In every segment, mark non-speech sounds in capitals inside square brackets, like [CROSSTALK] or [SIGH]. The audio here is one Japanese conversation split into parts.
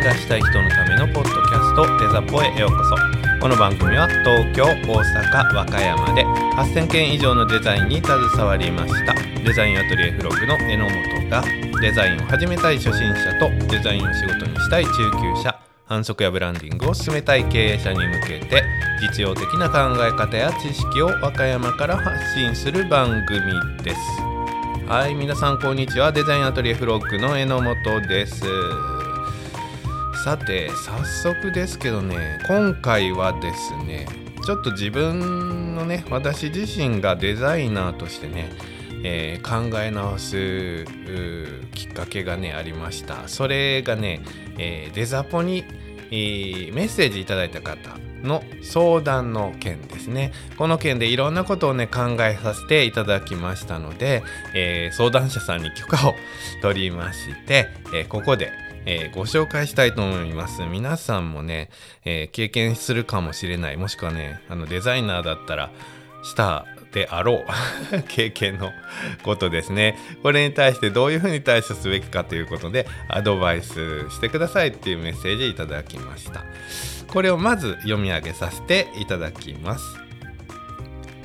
ンがしたい人のためのポッドキャストデザポへようこそ。この番組は東京大阪和歌山で8000件以上のデザインに携わりましたデザインアトリエフログの榎本がデザインを始めたい初心者とデザインを仕事にしたい中級者反則やブランディングを進めたい経営者に向けて実用的な考え方や知識を和歌山から発信する番組です。はい皆さんこんにちは。デザインアトリエフロッグの榎本です。さて早速ですけどね今回はですねちょっと自分のね私自身がデザイナーとしてねえー、考え直すきっかけがねありました。それがね、えー、デザポに、えー、メッセージいただいた方の相談の件ですね。この件でいろんなことをね考えさせていただきましたので、え相談者さんに許可を取りまして、えここでえー、ご紹介したいと思います。皆さんもね、えー、経験するかもしれない。もしくはね、あのデザイナーだったらしたであろう [LAUGHS] 経験のことですね。これに対してどういうふうに対処すべきかということでアドバイスしてくださいっていうメッセージいただきました。これをまず読み上げさせていただきます。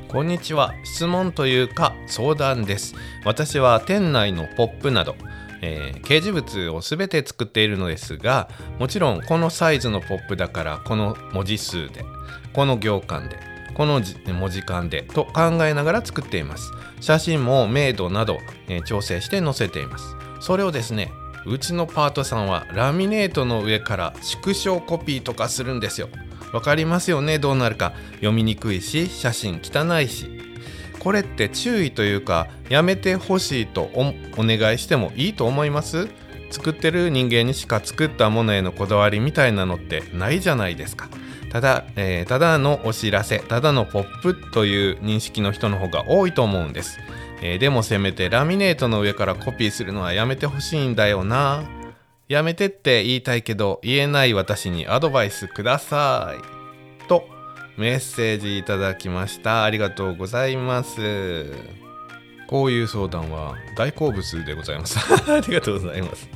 こんにちは。質問というか相談です。私は店内のポップなどえー、掲示物を全て作っているのですがもちろんこのサイズのポップだからこの文字数でこの行間でこの文字間でと考えながら作っています。写真も明度など、えー、調整して載せています。それをですねうちのパートさんはラミネートの上から縮小コピーとかするんですよ。わかりますよね？どうなるか。読みにくいし写真汚いし。これって注意というかやめてほしいとお願いしてもいいと思います？作ってる人間にしか作ったものへのこだわりみたいなのってないじゃないですか。ただ、えー、ただのお知らせただのポップという認識の人の方が多いと思うんです、えー、でもせめてラミネートの上からコピーするのはやめてほしいんだよな。やめてって言いたいけど言えない私にアドバイスください。とメッセージいただきましたありがとうございますこういう相談は大好物でございます。[LAUGHS] ありがとうございます。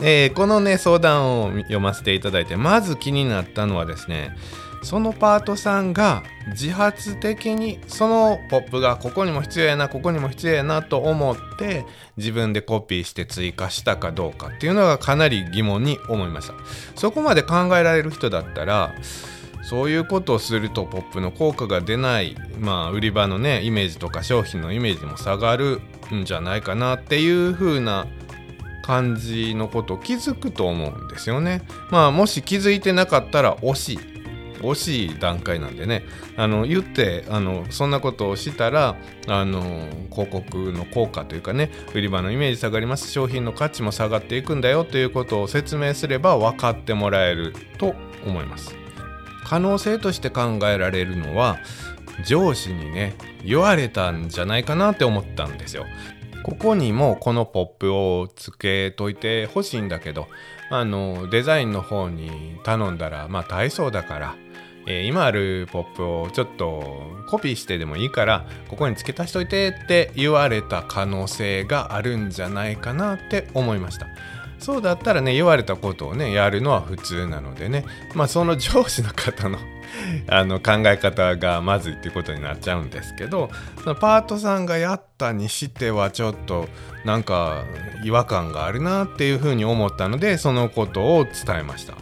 えー、このね、相談を読ませていただいて、まず気になったのはですね、そのパートさんが自発的にそのポップがここにも必要やなここにも必要やなと思って自分でコピーして追加したかどうかっていうのがかなり疑問に思いましたそこまで考えられる人だったらそういうことをするとポップの効果が出ない、まあ、売り場のねイメージとか商品のイメージも下がるんじゃないかなっていう風な感じのことを気づくと思うんですよね。まあもし気づいてなかったら惜しい。惜しい段階なんでねあの言ってあのそんなことをしたらあの広告の効果というかね売り場のイメージ下がります商品の価値も下がっていくんだよということを説明すれば分かってもらえると思います。可能性として考えられるのは上司にね言われたんじゃないかなって思ったんですよ。ここにもこのポップをつけといてほしいんだけどあのデザインの方に頼んだらまあ大層だから、えー、今あるポップをちょっとコピーしてでもいいからここに付け足しといてって言われた可能性があるんじゃないかなって思いました。そうだったらね言われたことをねやるのは普通なのでね。まあその上司の方の [LAUGHS] あの考え方がまずいっていうことになっちゃうんですけどそのパートさんがやったにしてはちょっとなんか違和感があるなっていうふうに思ったのでそのことを伝えました。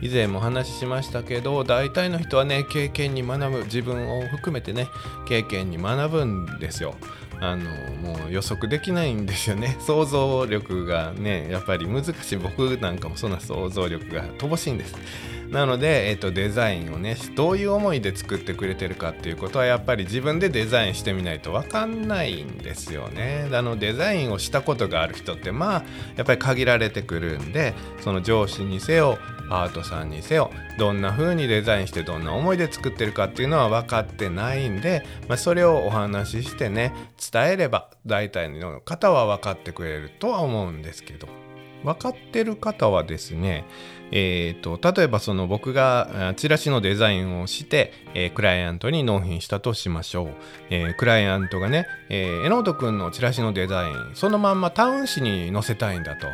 以前も話しましたけど大体の人はね経験に学ぶ自分を含めてね経験に学ぶんですよ。あのもう予測できないんですよね。[LAUGHS] 想像力がねやっぱり難しい。僕なんかもそんな想像力が乏しいんです。なので、えーと、デザインをねどういう思いで作ってくれてるかっていうことはやっぱり自分でデザインしてみないと分かんないんですよね。あのデザインをしたことがある人ってまあやっぱり限られてくるんでその上司にせよアートさんにせよどんな風にデザインしてどんな思いで作ってるかっていうのは分かってないんで、まあ、それをお話ししてね伝えれば大体の方は分かってくれるとは思うんですけど。分かってる方はですねえーと、例えばその僕がチラシのデザインをして、えー、クライアントに納品したとしましょう、えー、クライアントがね、えー、榎本君のチラシのデザインそのまんまタウン誌に載せたいんだと、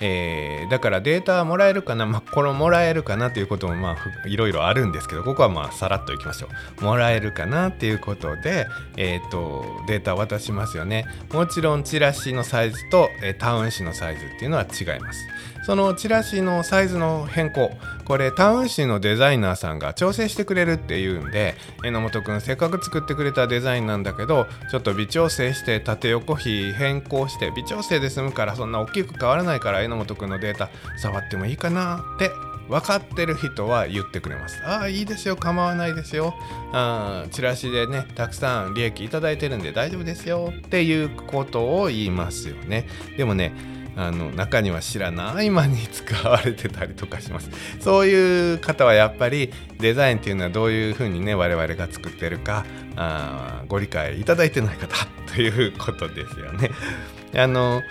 えー、だからデータもらえるかな、まあ、これもらえるかなということもまあいろいろあるんですけどここはまあさらっといきましょう。もらえるかなっていうことで、えーと、データを渡しますよね。もちろんチラシのサイズと、えー、タウン誌のサイズっていうのは違います。そのチラシのサイズの変更これタウン誌のデザイナーさんが調整してくれるっていうんで榎本くんせっかく作ってくれたデザインなんだけどちょっと微調整して縦横比変更して微調整で済むからそんな大きく変わらないから榎本くんのデータ触ってもいいかなって分かってる人は言ってくれます。ああ、いいですよ、構わないですよ。あチラシでね、たくさん利益いただいてるんで大丈夫ですよっていうことを言いますよね。でもね、あの中には知らない間に使われてたりとかします。そういう方はやっぱりデザインっていうのはどういうふうにね我々が作ってるかあご理解いただいてない方ということですよね。あの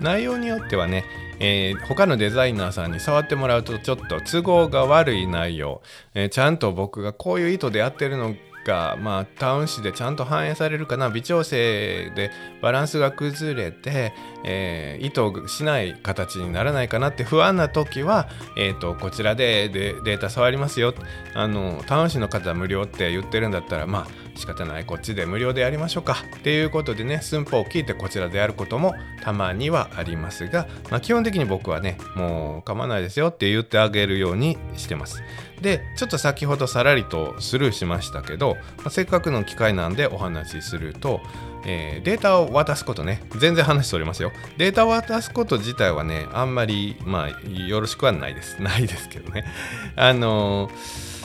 内容によってはねえー、他のデザイナーさんに触ってもらうとちょっと都合が悪い内容、えー、ちゃんと僕がこういう意図でやってるのが、まあ、タウン誌でちゃんと反映されるかな微調整でバランスが崩れて、えー、意図しない形にならないかなって不安な時は、えーと、こちらでデータ触りますよ。あのタウン誌の方無料って言ってるんだったらまあ仕方ないこっちで無料でやりましょうか。っていうことでね寸法を聞いてこちらでやることもたまにはありますが、まあ、基本的に僕はねもう構わないですよ。って言ってあげるようにしてます。でちょっと先ほどさらりとスルーしましたけど、まあ、せっかくの機会なんでお話しすると、えー、データを渡すことね全然話それますよ。データを渡すこと自体はねあんまりまあよろしくはないです。ないですけどね。あのー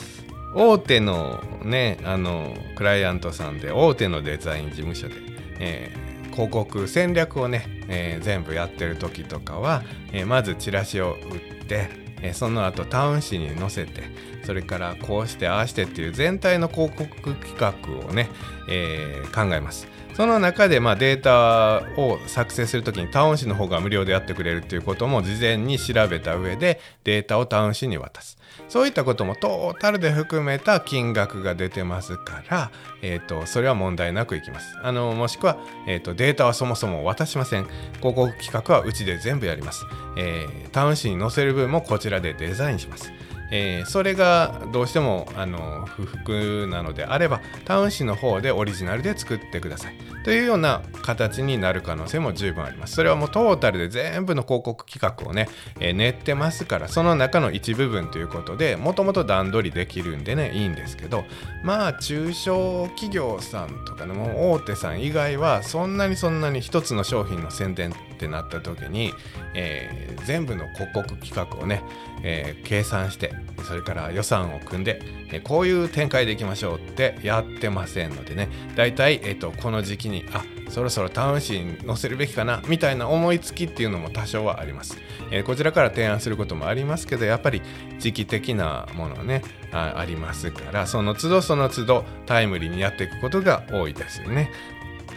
大手のねあのクライアントさんで大手のデザイン事務所で、えー、広告戦略をね、えー、全部やってる時とかは、えー、まずチラシを売って、えその後タウン誌に載せてそれからこうしてああしてっていう全体の広告企画をね、え考えます。その中でまあデータを作成するときにタウン誌の方が無料でやってくれるっていうことも事前に調べた上でデータをタウン誌に渡す。そういったこともトータルで含めた金額が出てますから、えーと、それは問題なくいきます。あのもしくは、えーと、データはそもそも渡しません。広告企画はうちで全部やります。えー、タウン誌に載せる分もこちらでデザインします。えー、それがどうしてもあの不服なのであればタウン誌の方でオリジナルで作ってください。というような形になる可能性も十分あります。それはもうトータルで全部の広告企画をね、えー、練ってますからその中の一部分ということでもともと段取りできるんでねいいんですけどまあ中小企業さんとかねも大手さん以外はそんなにそんなに一つの商品の宣伝ってなった時に、えー、全部の広告企画をね、えー、計算してそれから予算を組んで、えー、こういう展開でいきましょうってやってませんのでね。だいたい、えーと、この時期にあそろそろタウン誌に載せるべきかなみたいな思いつきっていうのも多少はあります、えー、こちらから提案することもありますけどやっぱり時期的なものねあありますからその都度その都度タイムリーにやっていくことが多いですよね。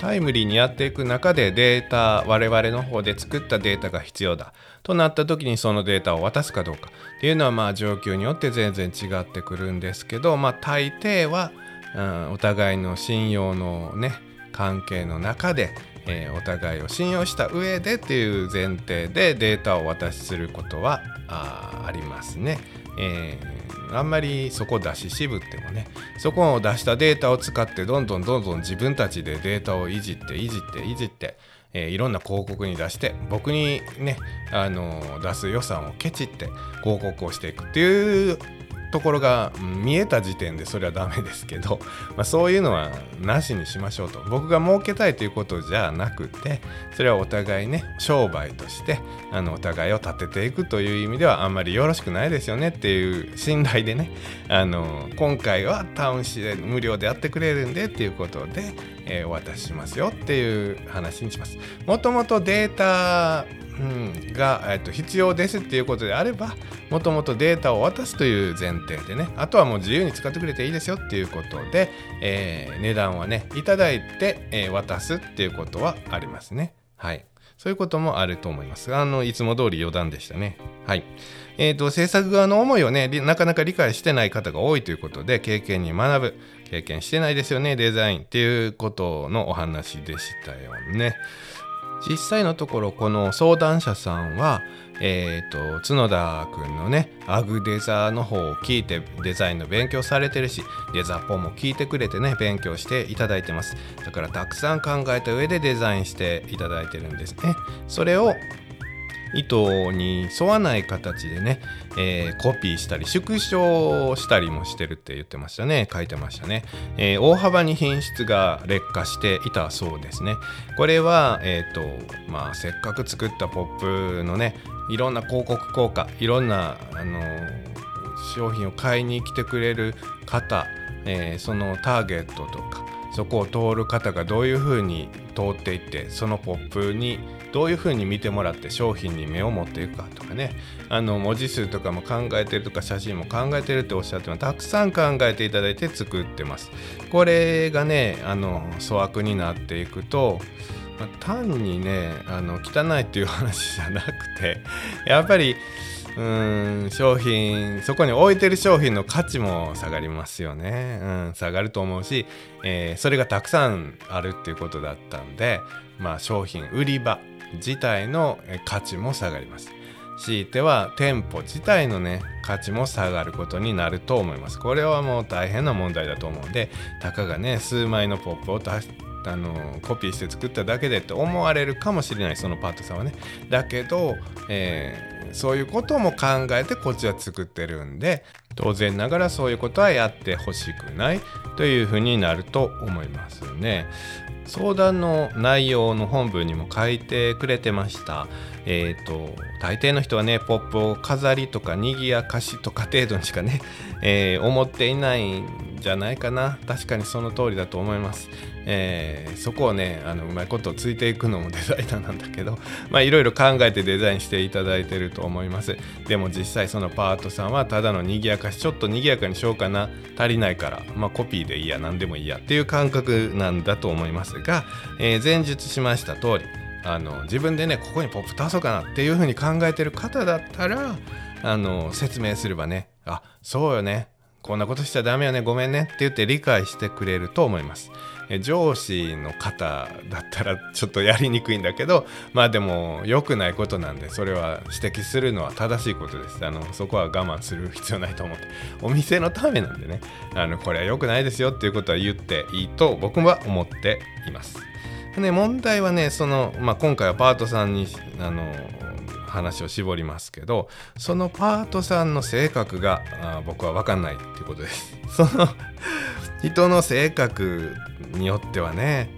タイムリーにやっていく中でデータ我々の方で作ったデータが必要だとなった時にそのデータを渡すかどうかっていうのはまあ状況によって全然違ってくるんですけどまあ大抵は、うん、お互いの信用のね関係の中で、えー、お互いを信用した上でっていう前提でデータをお渡しすることはあありますね。えーあんまりそこ出し渋ってもねそこを出したデータを使ってどんどんどんどん自分たちでデータをいじっていじっていじって、えー、いろんな広告に出して僕にねあのー、出す予算をケチって広告をしていくっていうところが見えた時点でそれはダメですけど、まあ、そういうのはなしにしましょうと。僕が儲けたいということじゃなくてそれはお互いね商売としてあのお互いを立てていくという意味ではあんまりよろしくないですよねっていう信頼でねあの今回はタウン市で無料でやってくれるんでっていうことで、えー、お渡ししますよっていう話にします。もともとデータうん、が、えっと、必要ですっていうことであればもともとデータを渡すという前提でねあとはもう自由に使ってくれていいですよっていうことで、えー、値段はねいただいて、えー、渡すっていうことはありますねはいそういうこともあると思います。あのいつも通り余談でしたね。はい。えーと、制作側の思いをねなかなか理解してない方が多いということで経験に学ぶ経験してないですよねデザイン。っていうことのお話でしたよね。実際のところこの相談者さんは、えーと、角田くんのねアグデザの方を聞いてデザインの勉強されてるしデザポも聞いてくれてね勉強していただいてます。だからたくさん考えた上でデザインしていただいてるんですね。それを糸に沿わない形でね、えー、コピーしたり縮小したりもしてるって言ってましたね。書いてましたね、えー、大幅に品質が劣化していたそうですね。これは、えーとまあ、せっかく作ったポップのねいろんな広告効果いろんな、あの商品を買いに来てくれる方、えー、そのターゲットとかそこを通る方がどういうふうに通っていってそのポップにどういうふうに見てもらって商品に目を持っていくかとかね。あの文字数とかも考えてるとか写真も考えてるっておっしゃってもたくさん考えていただいて作ってます。これがねあの粗悪になっていくとま、単にねあの汚いっていう話じゃなくて [LAUGHS] やっぱりうん商品そこに置いてる商品の価値も下がりますよね、うん、下がると思うし、えー、それがたくさんあるっていうことだったんで、まあ、商品売り場自体の価値も下がります。強いては店舗自体のね価値も下がることになると思います。これはもう大変な問題だと思うんでたかがね数枚のポップを出しあのコピーして作っただけでって思われるかもしれないそのパートさんはね。だけど、えー、そういうことも考えてこっちは作ってるんで当然ながらそういうことはやってほしくないというふうになると思いますね。相談の内容の本文にも書いてくれてました。えっ、ー、と大抵の人はねポップを飾りとか賑やかしとか程度にしかね、[LAUGHS] えー、思っていないんじゃないかな。確かにその通りだと思います、えー、そこをねあのうまいことついていくのもデザイナーなんだけど [LAUGHS] まあいろいろ考えてデザインしていただいてると思います。でも実際そのパートさんはただの賑やかしちょっと賑やかにしようかな。足りないから。まあコピーでいいや何でもいいやっていう感覚なんだと思います。が、えー、前述しました通りあの自分でねここにポップ足そうかなっていうふうに考えてる方だったらあの説明すればねあそうよねこんなことしちゃダメよねごめんねって言って理解してくれると思います。上司の方だったらちょっとやりにくいんだけどまあでも良くないことなんでそれは指摘するのは正しいことです。あのそこは我慢する必要ないと思って。お店のためなんでね。あのこれは良くないですよっていうことは言っていいと僕は思っています。ね、問題はねその、まあ、今回はパートさんにあの話を絞りますけどそのパートさんの性格が僕は分かんないっていうことです。その人の性格によってはね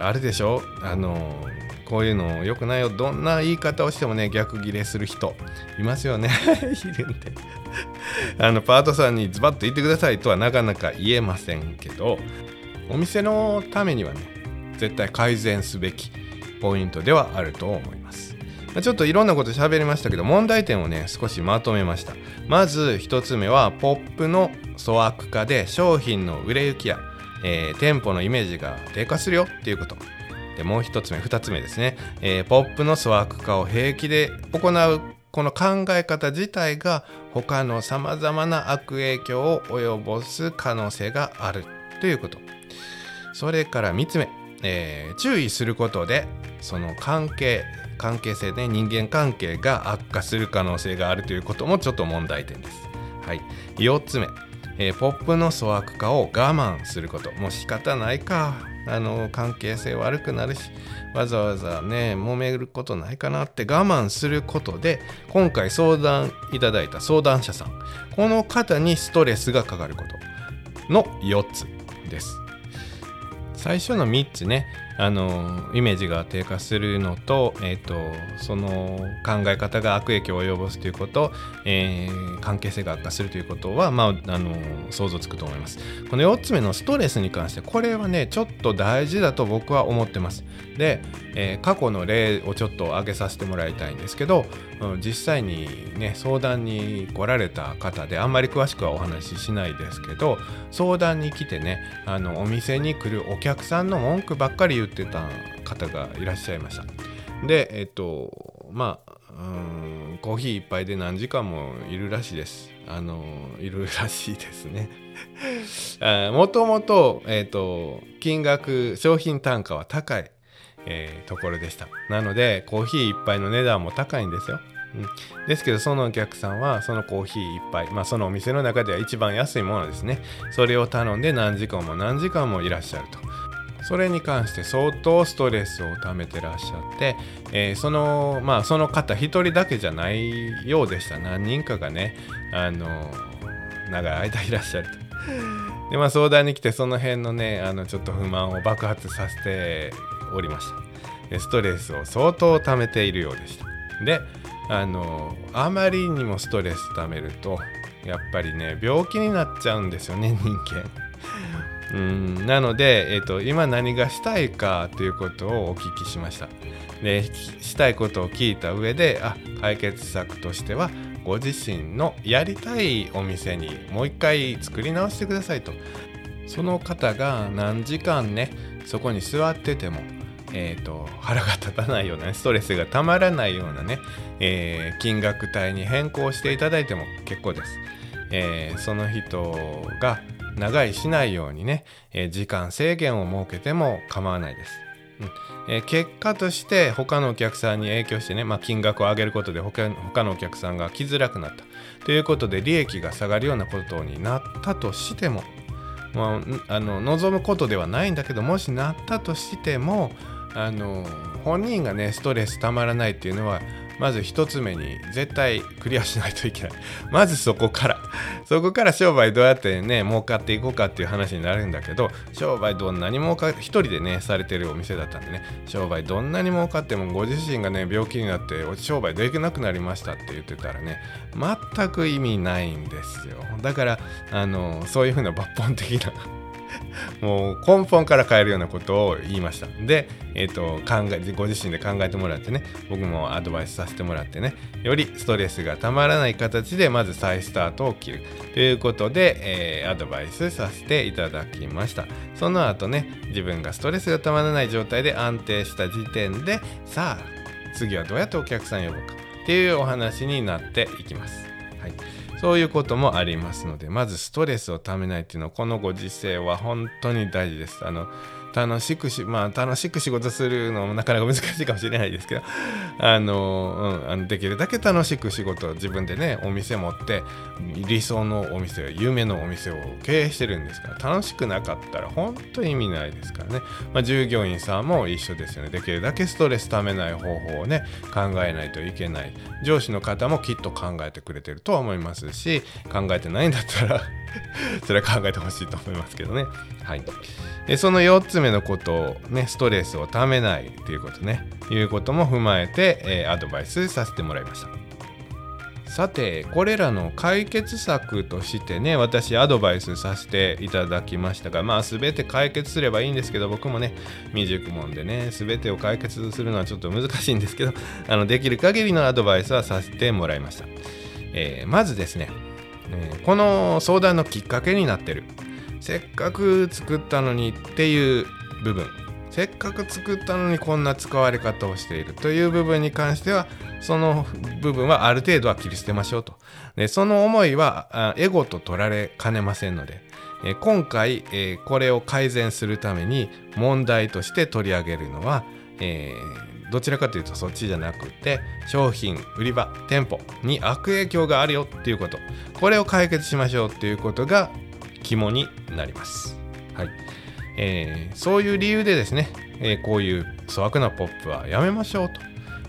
あるでしょ？あのこういうの良くないよ。どんな言い方をしてもね逆ギレする人いますよね。[LAUGHS] いるんで。[LAUGHS] あのパートさんにズバッと言ってください。とはなかなか言えませんけどお店のためにはね絶対改善すべきポイントではあると思います。ちょっといろんなこと喋りましたけど問題点をね少しまとめました。まず1つ目はポップの粗悪化で商品の売れ行きや、えー、店舗のイメージが低下するよっていうこと。でもう1つ目2つ目ですね、えー、ポップの粗悪化を平気で行うこの考え方自体が他のさまざまな悪影響を及ぼす可能性があるということ。それから3つ目えー、注意することでその関係関係性ね人間関係が悪化する可能性があるということもちょっと問題点です。はい、4つ目、えー、ポップの粗悪化を我慢すること。もう仕方ないか。あの関係性悪くなるしわざわざね揉めることないかなって我慢することで今回相談いただいた相談者さん。この方にストレスがかかることの4つです。最初の3つね。あのイメージが低下するのと,、えーと、その考え方が悪影響を及ぼすということ、えー、関係性が悪化するということは、まあ、あの想像つくと思います。この4つ目のストレスに関してこれはねちょっと大事だと僕は思ってます。で、えー、過去の例をちょっと挙げさせてもらいたいんですけど、うん、実際にね相談に来られた方であんまり詳しくはお話ししないですけど相談に来てねあのお店に来るお客さんの文句ばっかり言ってた方がいらっしゃいました。でえっとまあうんコーヒー一杯で何時間もいるらしいです。あのいるらしいですね。[LAUGHS] もともと,、えーと、金額商品単価は高い、えー、ところでした。なのでコーヒー一杯の値段も高いんですよ、うん、ですけどそのお客さんはそのコーヒー一杯まあそのお店の中では一番安いものですね。それを頼んで何時間も何時間もいらっしゃると。それに関して相当ストレスをためてらっしゃって、えー、そのまあその方一人だけじゃないようでした。何人かがねあの長い間いらっしゃると。でまあ相談に来てその辺のねあのちょっと不満を爆発させておりました。ストレスを相当溜めているようでした。であのあまりにもストレス溜めるとやっぱりね病気になっちゃうんですよね人間うん。なので、えーと、今何がしたいかということをお聞きしました。でしたいことを聞いた上であ解決策としてはご自身のやりたいお店にもう一回作り直してくださいと。その方が何時間ねそこに座っててもえーと、腹が立たないような、ね、ストレスがたまらないようなね、えー、金額帯に変更していただいても結構です。えー、その人が長いしないようにね、えー、時間制限を設けても構わないです。うんえー、結果として他のお客さんに影響してね、まあ、金額を上げることで他他のお客さんが来づらくなったということで利益が下がるようなことになったとしても、まあ、あの望むことではないんだけどもしなったとしてもあの本人がねストレスたまらないっていうのはまず1つ目に絶対クリアしないといけない。[LAUGHS] まずそこから。[LAUGHS] そこから商売どうやってね儲かっていこうかっていう話になるんだけど商売どんなに儲か1人でねされてるお店だったんでね。商売どんなに儲かってもご自身がね病気になって商売できなくなりましたって言ってたらね全く意味ないんですよ。だからあのそういうふうな抜本的なもう根本から変えるようなことを言いました。で、えーと、考えご自身で考えてもらってね僕もアドバイスさせてもらってねよりストレスがたまらない形でまず再スタートを切るということで、えー、アドバイスさせていただきましたその後ね自分がストレスがたまらない状態で安定した時点でさあ次はどうやってお客さん呼ぶかっていうお話になっていきます。はいそういうこともありますので、まずストレスをためないっていうのは、このご時世は本当に大事です。あの楽しくし、まあ、楽しく仕事するのもなかなか難しいかもしれないですけど、[LAUGHS] あの、うん、あのできるだけ楽しく仕事を自分でね、お店持って、理想のお店、夢のお店を経営してるんですから、楽しくなかったら本当に意味ないですからね。まあ、従業員さんも一緒ですよね。できるだけストレスためない方法をね、考えないといけない。上司の方もきっと考えてくれてるとは思いますし、考えてないんだったら [LAUGHS] それは考えてほしいと思いますけどね。はい。でその4つ目のことをねストレスをためないということね。いうことも踏まえて、えー、アドバイスさせてもらいました。さてこれらの解決策としてね私アドバイスさせていただきましたがまあ全て解決すればいいんですけど僕もね未熟もんでね全てを解決するのはちょっと難しいんですけど [LAUGHS] あのできる限りのアドバイスはさせてもらいました、えー、まずですね、えー、この相談のきっかけになってるせっかく作ったのにっていう部分。せっかく作ったのにこんな使われ方をしているという部分に関してはその部分はある程度は切り捨てましょうと。でその思いはエゴと取られかねませんので今回、これを改善するために問題として取り上げるのは、どちらかというとそっちじゃなくて商品売り場店舗に悪影響があるよっていうこと。これを解決しましょうっていうことが肝になります。はいえー、そういう理由でですね、えー、こういう粗悪なポップはやめましょう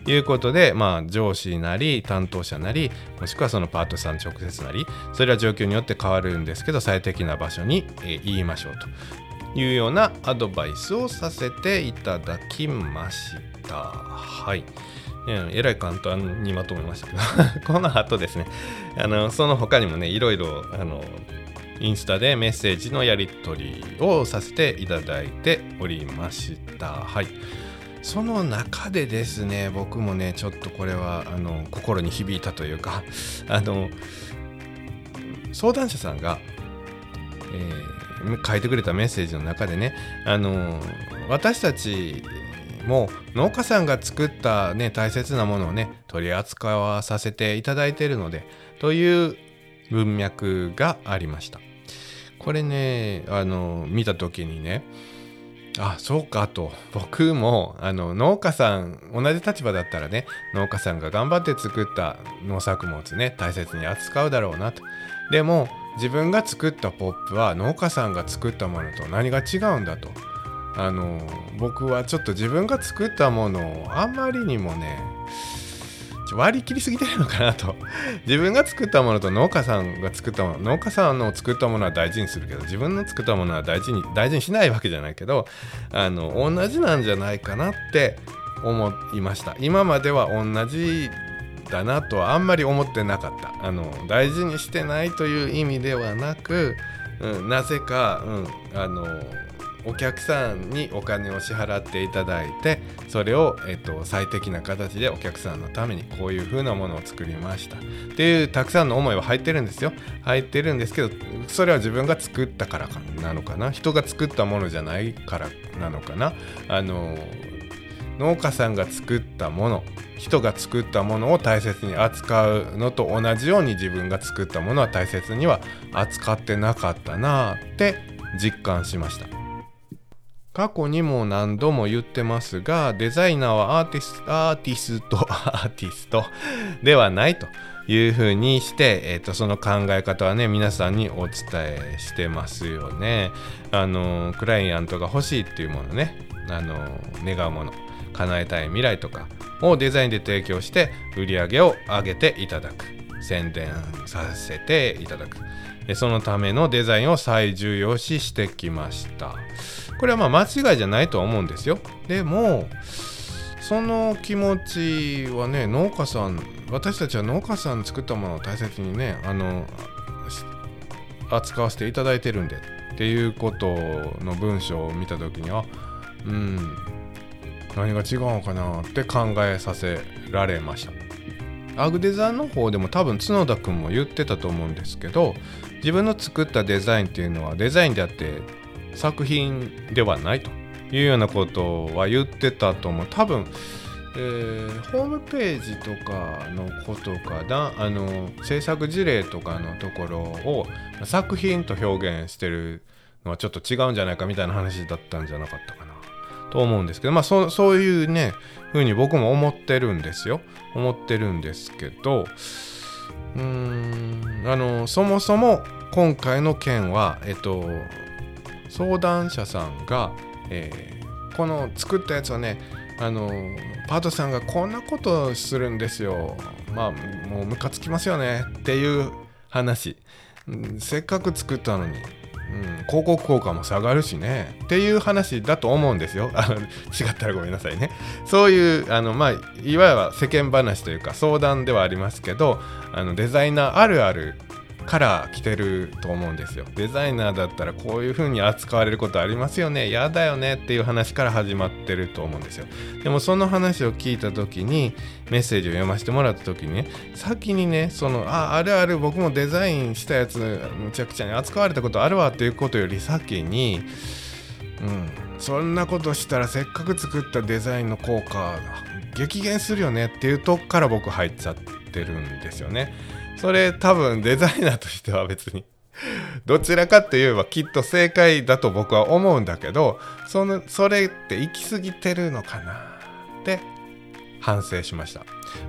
ということで、まあ、上司なり担当者なりもしくはそのパートさん直接なりそれは状況によって変わるんですけど最適な場所に、えー、言いましょうというようなアドバイスをさせていただきました。はい。えらい簡単にまとめましたけど [LAUGHS] この後ですねあのその他にもねいろいろあのインスタでメッセージのやり取りをさせていただいておりました。はい。その中でですね、僕もね、ちょっとこれはあの心に響いたというか、[LAUGHS] あの相談者さんが、えー、書いてくれたメッセージの中でね、あの私たちも農家さんが作ったね大切なものをね取り扱わさせていただいているのでという文脈がありましたこれねあの見た時にねあそうかと。僕もあの農家さん同じ立場だったらね農家さんが頑張って作った農作物ね大切に扱うだろうなと。でも自分が作ったポップは農家さんが作ったものと何が違うんだと。あの僕はちょっと自分が作ったものをあんまりにもね割り切りすぎてるのかなと。[LAUGHS] 自分が作ったものと農家さんが作ったもの農家さんの作ったものは大事にするけど自分の作ったものは大事に大事にしないわけじゃないけどあの同じなんじゃないかなって思いました。今までは同じだなとはあんまり思ってなかった。あの大事にしてないという意味ではなく、うん、なぜか、うん、あのお客さんにお金を支払っていただいてそれを、えっと、最適な形でお客さんのためにこういう風なものを作りました。っていうたくさんの思いは入ってるんですよ。入ってるんですけどそれは自分が作ったからかなのかな。人が作ったものじゃないからなのかな。あの農家さんが作ったもの人が作ったものを大切に扱うのと同じように自分が作ったものは大切には扱ってなかったなって実感しました。過去にも何度も言ってますがデザイナーはアーティストアーティストアーティストではないというふうにして、えーと、その考え方はね皆さんにお伝えしてますよね。あのクライアントが欲しいっていうものねあの願うもの叶えたい未来とかをデザインで提供して売り上げを上げていただく。宣伝させていただく。そのためのデザインを最重要視してきました。これはまあ間違いじゃないとは思うんですよ。でもその気持ちはね農家さん私たちは農家さん作ったものを大切にねあの扱わせていただいてるんでっていうことの文章を見た時にはうん何が違うのかなって考えさせられました。アグデザインの方でも多分角田君も言ってたと思うんですけど自分の作ったデザインっていうのはデザインであって作品ではないというようなことは言ってたと思う。多分、えー、ホームページとかのことかな。あの制作事例とかのところを作品と表現してるのはちょっと違うんじゃないかみたいな話だったんじゃなかったかな。と思うんですけどまあそそういうね風に僕も思ってるんですよ。思ってるんですけどうーんあのそもそも今回の件はえっと相談者さんが、えー、この作ったやつをねあのパートさんがこんなことするんですよ。まあもうムカつきますよね。っていう話、うん、せっかく作ったのに。うん、広告効果も下がるしね。っていう話だと思うんですよ。[LAUGHS] 違ったらごめんなさいね。そういうあの、まあ、いわゆる世間話というか相談ではありますけどあのデザイナーあるあるから来てると思うんですよ。デザイナーだったらこういう風に扱われることありますよね。嫌だよねっていう話から始まってると思うんですよ。でもその話を聞いた時にメッセージを読ませてもらった時にね先にねそのああるある僕もデザインしたやつむちゃくちゃに扱われたことあるわっていうことより先にうんそんなことしたらせっかく作ったデザインの効果が激減するよねっていうとこから僕入っちゃってるんですよね。それ多分デザイナーとしては別に。[LAUGHS] どちらかって言えばきっと正解だと僕は思うんだけどそのそれって行き過ぎてるのかなって反省しました。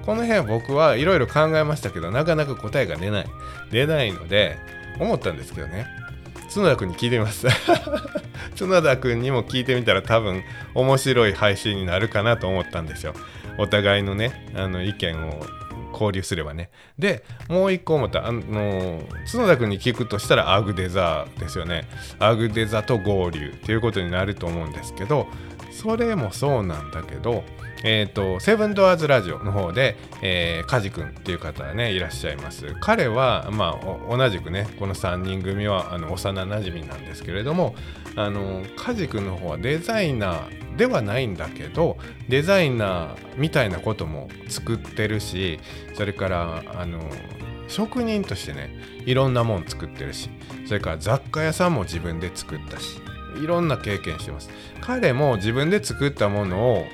この辺僕はいろいろ考えましたけどなかなか答えが出ない。出ないので思ったんですけどね。角田君に聞いてみます。[LAUGHS] 角田君にも聞いてみたら多分面白い配信になるかなと思ったんですよ。お互いのねあの意見を交流すればね。でもう一個また。あの角田君に聞くとしたらアグデザですよね。アグデザと合流ということになると思うんですけどそれもそうなんだけどえっ、ー、と、セブンドアーズラジオの方で、えー、カジ君っていう方がね、いらっしゃいます。彼は、まあ、同じくね、この3人組はあの幼なじみなんですけれども、あの、カジ君の方はデザイナーではないんだけど、デザイナーみたいなことも作ってるし、それから、あの、職人としてね、いろんなもん作ってるし、それから雑貨屋さんも自分で作ったし、いろんな経験してます。彼も自分で作ったものを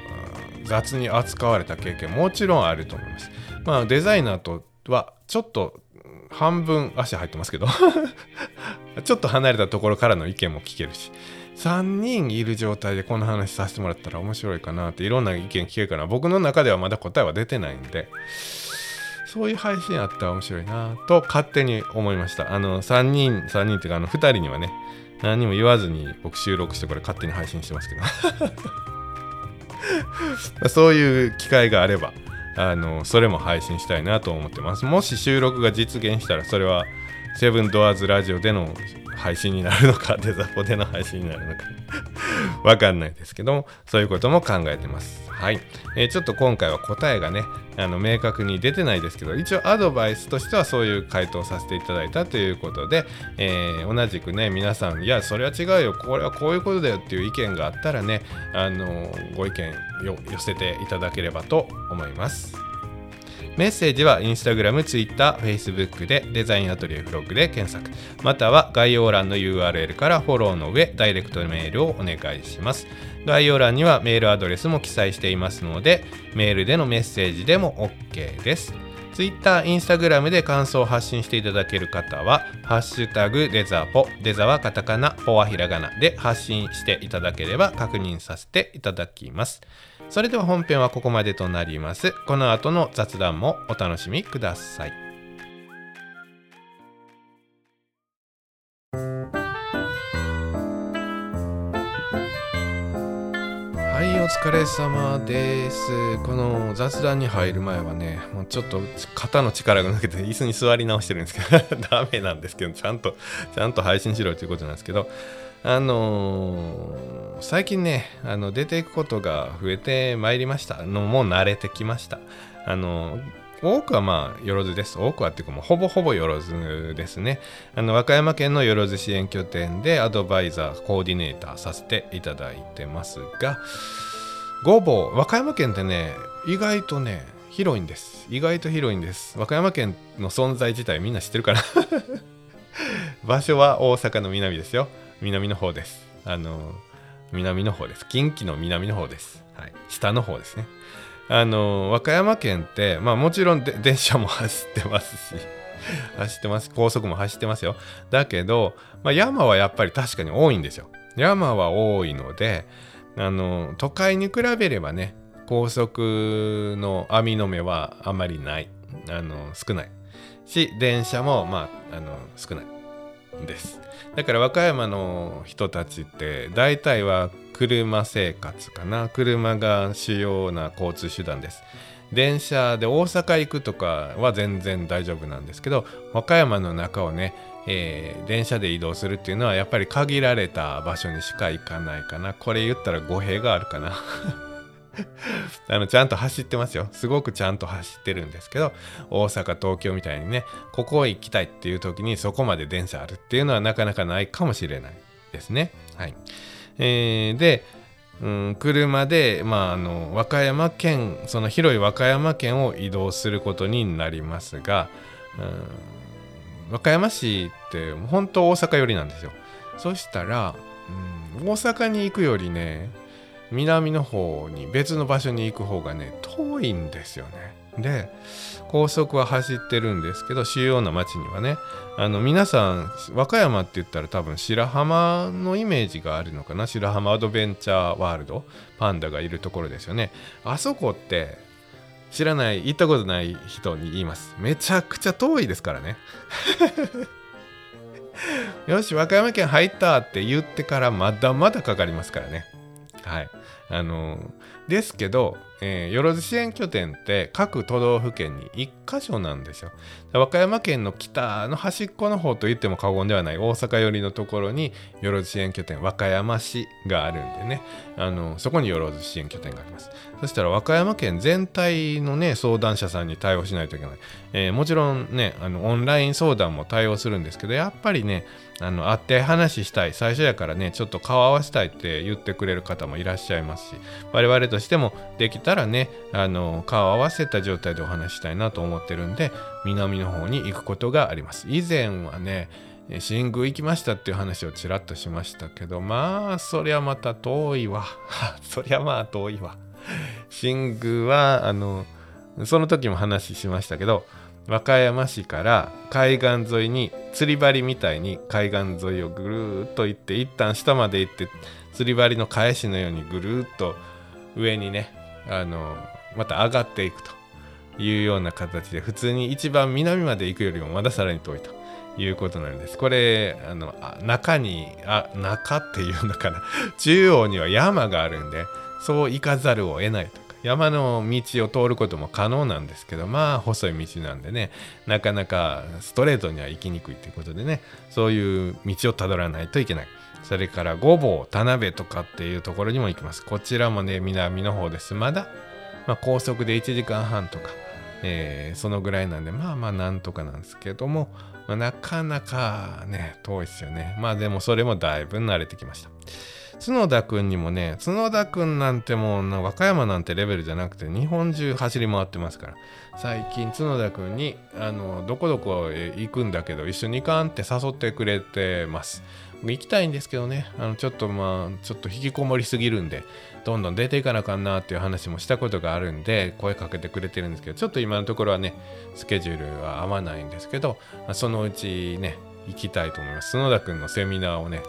雑に扱われた経験もちろんあると思います。まあデザイナーとはちょっと半分足入ってますけど [LAUGHS] ちょっと離れたところからの意見も聞けるし3人いる状態でこの話させてもらったら面白いかなっていろんな意見聞けるかな僕の中ではまだ答えは出てないんでそういう配信あったら面白いなと勝手に思いましたあの3人3人っていうかあの2人にはね何も言わずに僕収録してこれ勝手に配信してますけど。[LAUGHS] そういう機会があればあのそれも配信したいなと思ってます。もし収録が実現したらそれはセブンドアーズラジオでの配信になるのかデザポでの配信になるのか [LAUGHS] わかんないですけどもそういうことも考えてます。はい、えー、ちょっと今回は答えがねあの明確に出てないですけど一応アドバイスとしてはそういう回答させていただいたということで、えー、同じくね皆さんいやそれは違うよこれはこういうことだよっていう意見があったらねあのご意見寄せていただければと思います。メッセージは Instagram、Twitter、Facebook でデザインアトリエフログで検索。または概要欄の URL からフォローの上ダイレクトメールをお願いします。概要欄にはメールアドレスも記載していますのでメールでのメッセージでも OK です。Twitter、Instagram で感想を発信していただける方は、ハッシュタグデザポ、デザはカタカナ、ポはひらがなで発信していただければ確認させていただきます。それでは本編はここまでとなります。この後の雑談もお楽しみください。はい、お疲れ様です。この雑談に入る前はね、もうちょっと肩の力が抜けて椅子に座り直してるんですけど、[LAUGHS] ダメなんですけど、ちゃんと、ちゃんと配信しろということなんですけど、あのー、最近ねあの出ていくことが増えてまいりました。のも慣れてきました。あの多くはまあよろずです。多くはっていうかもうほぼほぼよろずですね。あの和歌山県のよろず支援拠点でアドバイザーコーディネーターさせていただいてますがごぼう和歌山県ってね意外とね広いんです。意外と広いんです。和歌山県の存在自体みんな知ってるかな [LAUGHS] 場所は大阪の南ですよ。南の方です。あの、南の方です。近畿の南の方です。はい。下の方ですね。あの、和歌山県って、まあもちろん [LAUGHS] 電車も走ってますし、走ってます。高速も走ってますよ。だけど、まあ、山はやっぱり確かに多いんですよ。山は多いので、あの、都会に比べればね、高速の網の目はあまりない。あの、少ない。し、電車も、まあ、あの、少ない。です。だから和歌山の人たちって大体は車生活かな。車が主要な交通手段です。電車で大阪行くとかは全然大丈夫なんですけど和歌山の中をね、えー、電車で移動するっていうのはやっぱり限られた場所にしか行かないかな。これ言ったら語弊があるかな。[LAUGHS] [LAUGHS] あのちゃんと走ってますよ。すごくちゃんと走ってるんですけど大阪東京みたいにねここ行きたいっていう時にそこまで電車あるっていうのはなかなかないかもしれないですね。はい。えー、でうん、車で、まあ、あの和歌山県その広い和歌山県を移動することになりますが、うん、和歌山市って本当大阪寄りなんですよ。そしたら、うん、大阪に行くよりね南の方に別の場所に行く方がね遠いんですよね。で高速は走ってるんですけど主要な町にはねあの皆さん和歌山って言ったら多分白浜のイメージがあるのかな。白浜アドベンチャーワールドパンダがいるところですよね。あそこって知らない行ったことない人に言います。めちゃくちゃ遠いですからね。[LAUGHS] よし和歌山県入ったって言ってからまだまだかかりますからね。はい。あのですけど、えー、よろず支援拠点って各都道府県に1箇所なんですよ。和歌山県の北の端っこの方と言っても過言ではない大阪寄りのところによろず支援拠点和歌山市があるんでね。あのそこによろず支援拠点があります。そしたら和歌山県全体のね相談者さんに対応しないといけない、え、もちろんねあのオンライン相談も対応するんですけどやっぱりねあの会って話したい。最初やからねちょっと顔合わせたいって言ってくれる方もいらっしゃいますし我々としてもできたらねあの顔合わせた状態でお話したいなと思ってるんで南の方に行くことがあります。以前はね新宮行きましたっていう話をちらっとしましたけどまあそりゃまた遠いわ。[LAUGHS] そりゃまあ遠いわ。寝具はあのその時も話しましたけど和歌山市から海岸沿いに釣り針みたいに海岸沿いをぐるっと行って一旦下まで行って釣り針の返しのようにぐるっと上にねあのまた上がっていくというような形で普通に一番南まで行くよりもまださらに遠いということなんです。これあの中にあ中っていうのかな中央には山があるんでそう行かざるを得ないと山の道を通ることも可能なんですけどまあ細い道なんでねなかなかストレートには行きにくいということでねそういう道をたどらないといけない。それからごぼう田辺とかっていうところにも行きます。こちらもね南の方です。まだ、まあ、高速で1時間半とか、えー、そのぐらいなんでまあまあなんとかなんですけども、まあ、なかなかね遠いですよね。まあでもそれもだいぶ慣れてきました。角田くんにもね、角田くんなんてもう和歌山なんてレベルじゃなくて日本中走り回ってますから、最近角田くんに、あの、どこどこへ行くんだけど一緒に行かんって誘ってくれてます。行きたいんですけどね、あの、ちょっとまあ、ちょっと引きこもりすぎるんで、どんどん出ていかなあかんなっていう話もしたことがあるんで、声かけてくれてるんですけど、ちょっと今のところはね、スケジュールは合わないんですけど、そのうちね、行きたいと思います。角田くんのセミナーをね、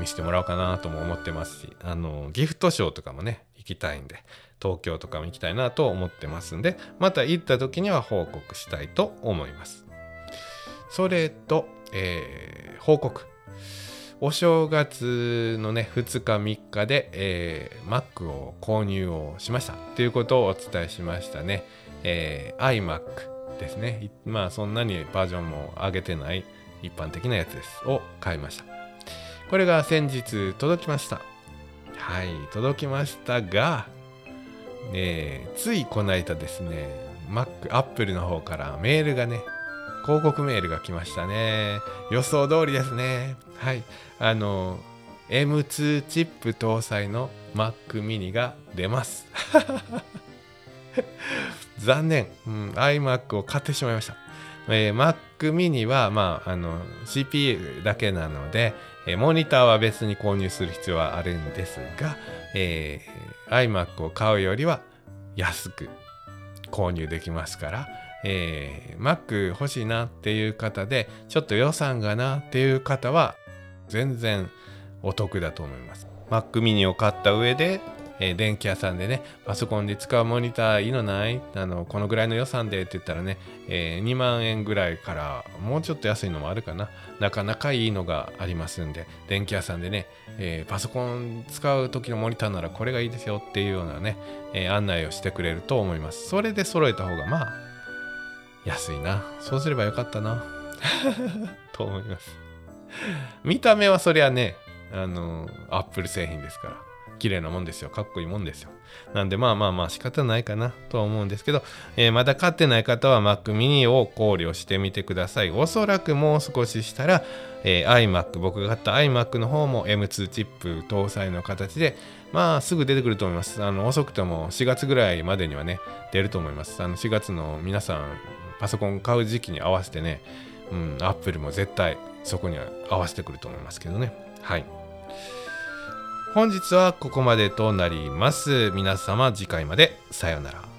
見せてもらおうかなとも思ってますしあのギフトショーとかもね行きたいんで東京とかも行きたいなと思ってますんでまた行った時には報告したいと思います。それと、えー、報告。お正月のね2日3日で、えー、Mac を購入をしました。ということをお伝えしましたね、えー、iMac ですね。まあそんなにバージョンも上げてない一般的なやつです。を買いました。これが先日届きました。はい、届きましたが、えー、ついこの間ですね、Mac、Apple の方からメールがね、広告メールが来ましたね。予想通りですね。はい。あの、M2 チップ搭載の Mac mini が出ます。[LAUGHS] 残念、うん、iMac を買ってしまいました。えー、Mac mini は、まあ、あの CPU だけなので、え、モニターは別に購入する必要はあるんですが、えー、iMac を買うよりは安く購入できますから、えー、Mac 欲しいなっていう方でちょっと予算がなっていう方は全然お得だと思います。Mac mini を買った上でえー、電気屋さんでね、パソコンで使うモニターいいのない？あの、このぐらいの予算でって言ったらね、えー、2万円ぐらいからもうちょっと安いのもあるかな。なかなかいいのがありますんで、電気屋さんでね、えー、パソコン使う時のモニターならこれがいいですよっていうようなね、え案内をしてくれると思います。それで揃えた方がまあ、安いな。そうすればよかったな。[LAUGHS] と思います。見た目はそりゃね、あの、アップル製品ですから。綺麗なもんですよ。かっこいいもんですよ。なんでまあまあまあ仕方ないかなとは思うんですけど、えー、まだ買ってない方は Mac mini を考慮してみてください。おそらくもう少ししたら、えー、iMac、僕が買った iMac の方も M2 チップ搭載の形で、まあすぐ出てくると思います。あの遅くとも4月ぐらいまでにはね、出ると思います。あの4月の皆さん、パソコン買う時期に合わせてね、うん、Apple も絶対そこには合わせてくると思いますけどね。はい。本日はここまでとなります。皆様次回までさようなら。